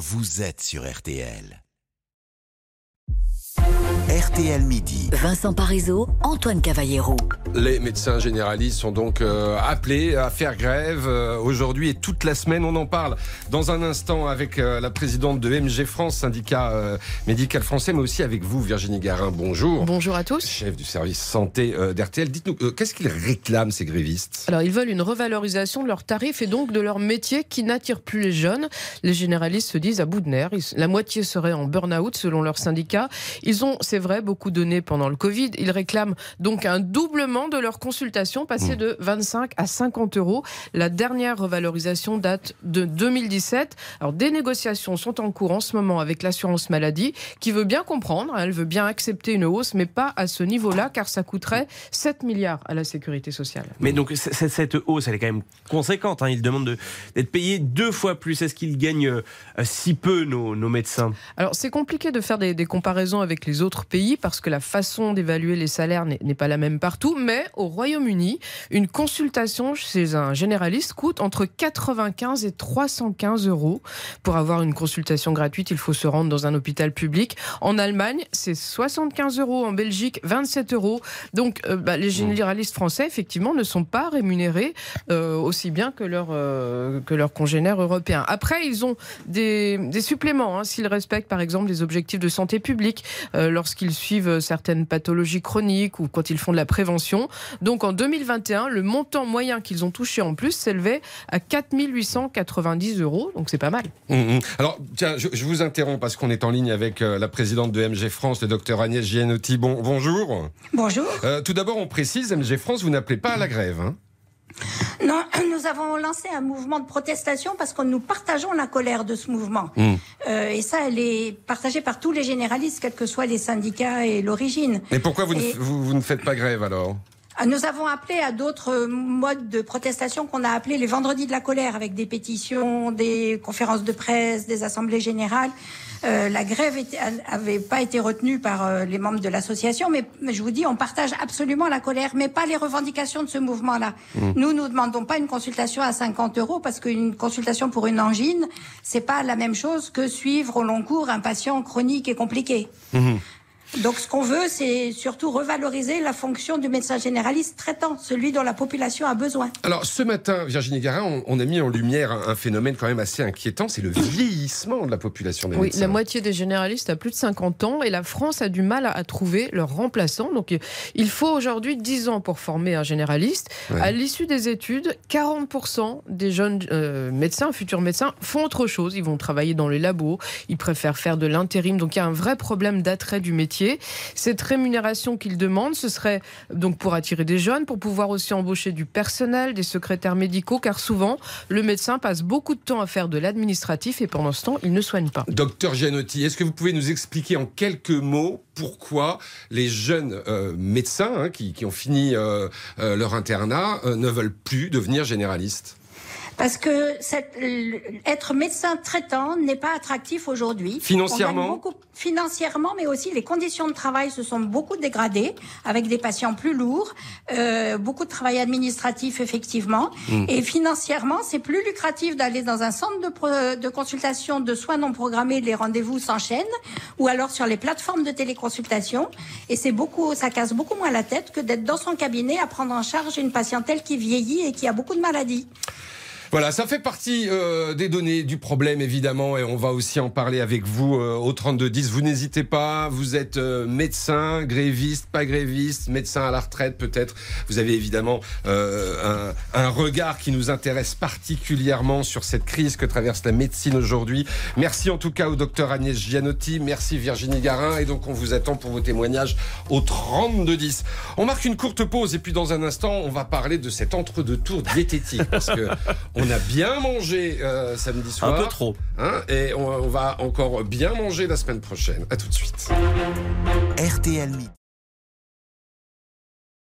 vous êtes sur RTL. RTL Midi. Vincent Parisot, Antoine Cavallero. Les médecins généralistes sont donc euh, appelés à faire grève euh, aujourd'hui et toute la semaine. On en parle dans un instant avec euh, la présidente de MG France, syndicat médical français, mais aussi avec vous, Virginie Garin. Bonjour. Bonjour à tous. Chef du service santé d'RTL. Dites-nous, qu'est-ce qu'ils réclament, ces grévistes? Alors, ils veulent une revalorisation de leurs tarifs et donc de leur métier qui n'attire plus les jeunes. Les généralistes se disent à bout de nerfs. La moitié serait en burn-out selon leur syndicat. Ils ont, c'est vrai, beaucoup donné pendant le Covid. Ils réclament donc un doublement de leur consultation, passé mmh. de 25 à 50 euros. La dernière revalorisation date de 2017. Alors, des négociations sont en cours en ce moment avec l'assurance maladie, qui veut bien comprendre, hein, elle veut bien accepter une hausse, mais pas à ce niveau-là, car ça coûterait 7 milliards à la sécurité sociale. Mais donc, cette hausse, elle est quand même conséquente. Hein. Ils demandent d'être payés deux fois plus. Est-ce qu'ils gagnent euh, si peu, nos, médecins? Alors, c'est compliqué de faire des, des comparaisons avec les autres pays parce que la façon d'évaluer les salaires n'est pas la même partout. Mais au Royaume-Uni, une consultation chez un généraliste coûte entre 95 et 315 euros. Pour avoir une consultation gratuite, il faut se rendre dans un hôpital public. En Allemagne, c'est 75 euros. En Belgique, 27 euros. Donc, euh, bah, les généralistes français, effectivement, ne sont pas rémunérés euh, aussi bien que, leur, euh, que leurs congénères européens. Après, ils ont des, des suppléments, hein, s'ils respectent, par exemple, les objectifs de santé publique, lorsqu'ils qu'ils suivent certaines pathologies chroniques ou quand ils font de la prévention. Donc en 2021, le montant moyen qu'ils ont touché en plus s'élevait à 4 890 euros. Donc c'est pas mal. Mmh, mmh. Alors tiens, je, vous interromps parce qu'on est en ligne avec euh, la présidente de MG France, le docteur Agnès Gianotti. Bon, bonjour. Bonjour. Euh, tout d'abord, on précise, MG France, vous n'appelez pas à la grève. Hein non, nous avons lancé un mouvement de protestation parce que nous partageons la colère de ce mouvement. Hmm. Euh, et ça, elle est partagée par tous les généralistes, quels que soient les syndicats et l'origine. Mais pourquoi vous, ne, vous, ne faites pas grève alors? Ah, nous avons appelé à d'autres modes de protestation qu'on a appelés les vendredis de la colère, avec des pétitions, des conférences de presse, des assemblées générales. Euh, la grève n'avait pas été retenue par euh, les membres de l'association, mais, je vous dis, on partage absolument la colère, mais pas les revendications de ce mouvement-là. Mmh. Nous, nous demandons pas une consultation à 50 euros parce qu'une consultation pour une angine, c'est pas la même chose que suivre au long cours un patient chronique et compliqué. Mmh. Donc ce qu'on veut, c'est surtout revaloriser la fonction du médecin généraliste traitant, celui dont la population a besoin. Alors ce matin, Virginie Garin, on, a mis en lumière un, phénomène quand même assez inquiétant, c'est le vieillissement de la population des oui, Oui, la moitié des généralistes a plus de 50 ans et la France a du mal à, trouver leur remplaçant. Donc il faut aujourd'hui 10 ans pour former un généraliste. À l'issue des études, 40% des jeunes euh, médecins, futurs médecins, font autre chose. Ils vont travailler dans les labos, ils préfèrent faire de l'intérim. Donc il y a un vrai problème d'attrait du métier cette rémunération qu'il demande, ce serait donc pour attirer des jeunes, pour pouvoir aussi embaucher du personnel, des secrétaires médicaux, car souvent, le médecin passe beaucoup de temps à faire de l'administratif et pendant ce temps, il ne soigne pas. Docteur Gianotti, est-ce que vous pouvez nous expliquer en quelques mots pourquoi les jeunes euh, médecins hein, qui, ont fini euh, euh, leur internat ne veulent plus devenir généralistes? Parce que être médecin traitant n'est pas attractif aujourd'hui. Financièrement Financièrement, mais aussi les conditions de travail se sont beaucoup dégradées, avec des patients plus lourds, euh, beaucoup de travail administratif effectivement. Hmm. Et financièrement, c'est plus lucratif d'aller dans un centre de, de consultation de soins non programmés, les rendez-vous s'enchaînent, ou alors sur les plateformes de téléconsultation. Et c'est beaucoup, ça casse beaucoup moins la tête que d'être dans son cabinet à prendre en charge une patientèle qui vieillit et qui a beaucoup de maladies. Voilà, ça fait partie euh, des données du problème évidemment et on va aussi en parler avec vous euh, au 3210. Vous n'hésitez pas, vous êtes euh, médecin, gréviste, pas gréviste, médecin à la retraite peut-être. Vous avez évidemment un, un, regard qui nous intéresse particulièrement sur cette crise que traverse la médecine aujourd'hui. Merci en tout cas au docteur Agnès Gianotti, merci Virginie Garin et donc on vous attend pour vos témoignages au 3210. On marque une courte pause et puis dans un instant on va parler de cet entre-deux-tours diététique parce que on a bien mangé euh, samedi soir. Un peu trop. Hein, et on, on, va encore bien manger la semaine prochaine. À tout de suite. RTL.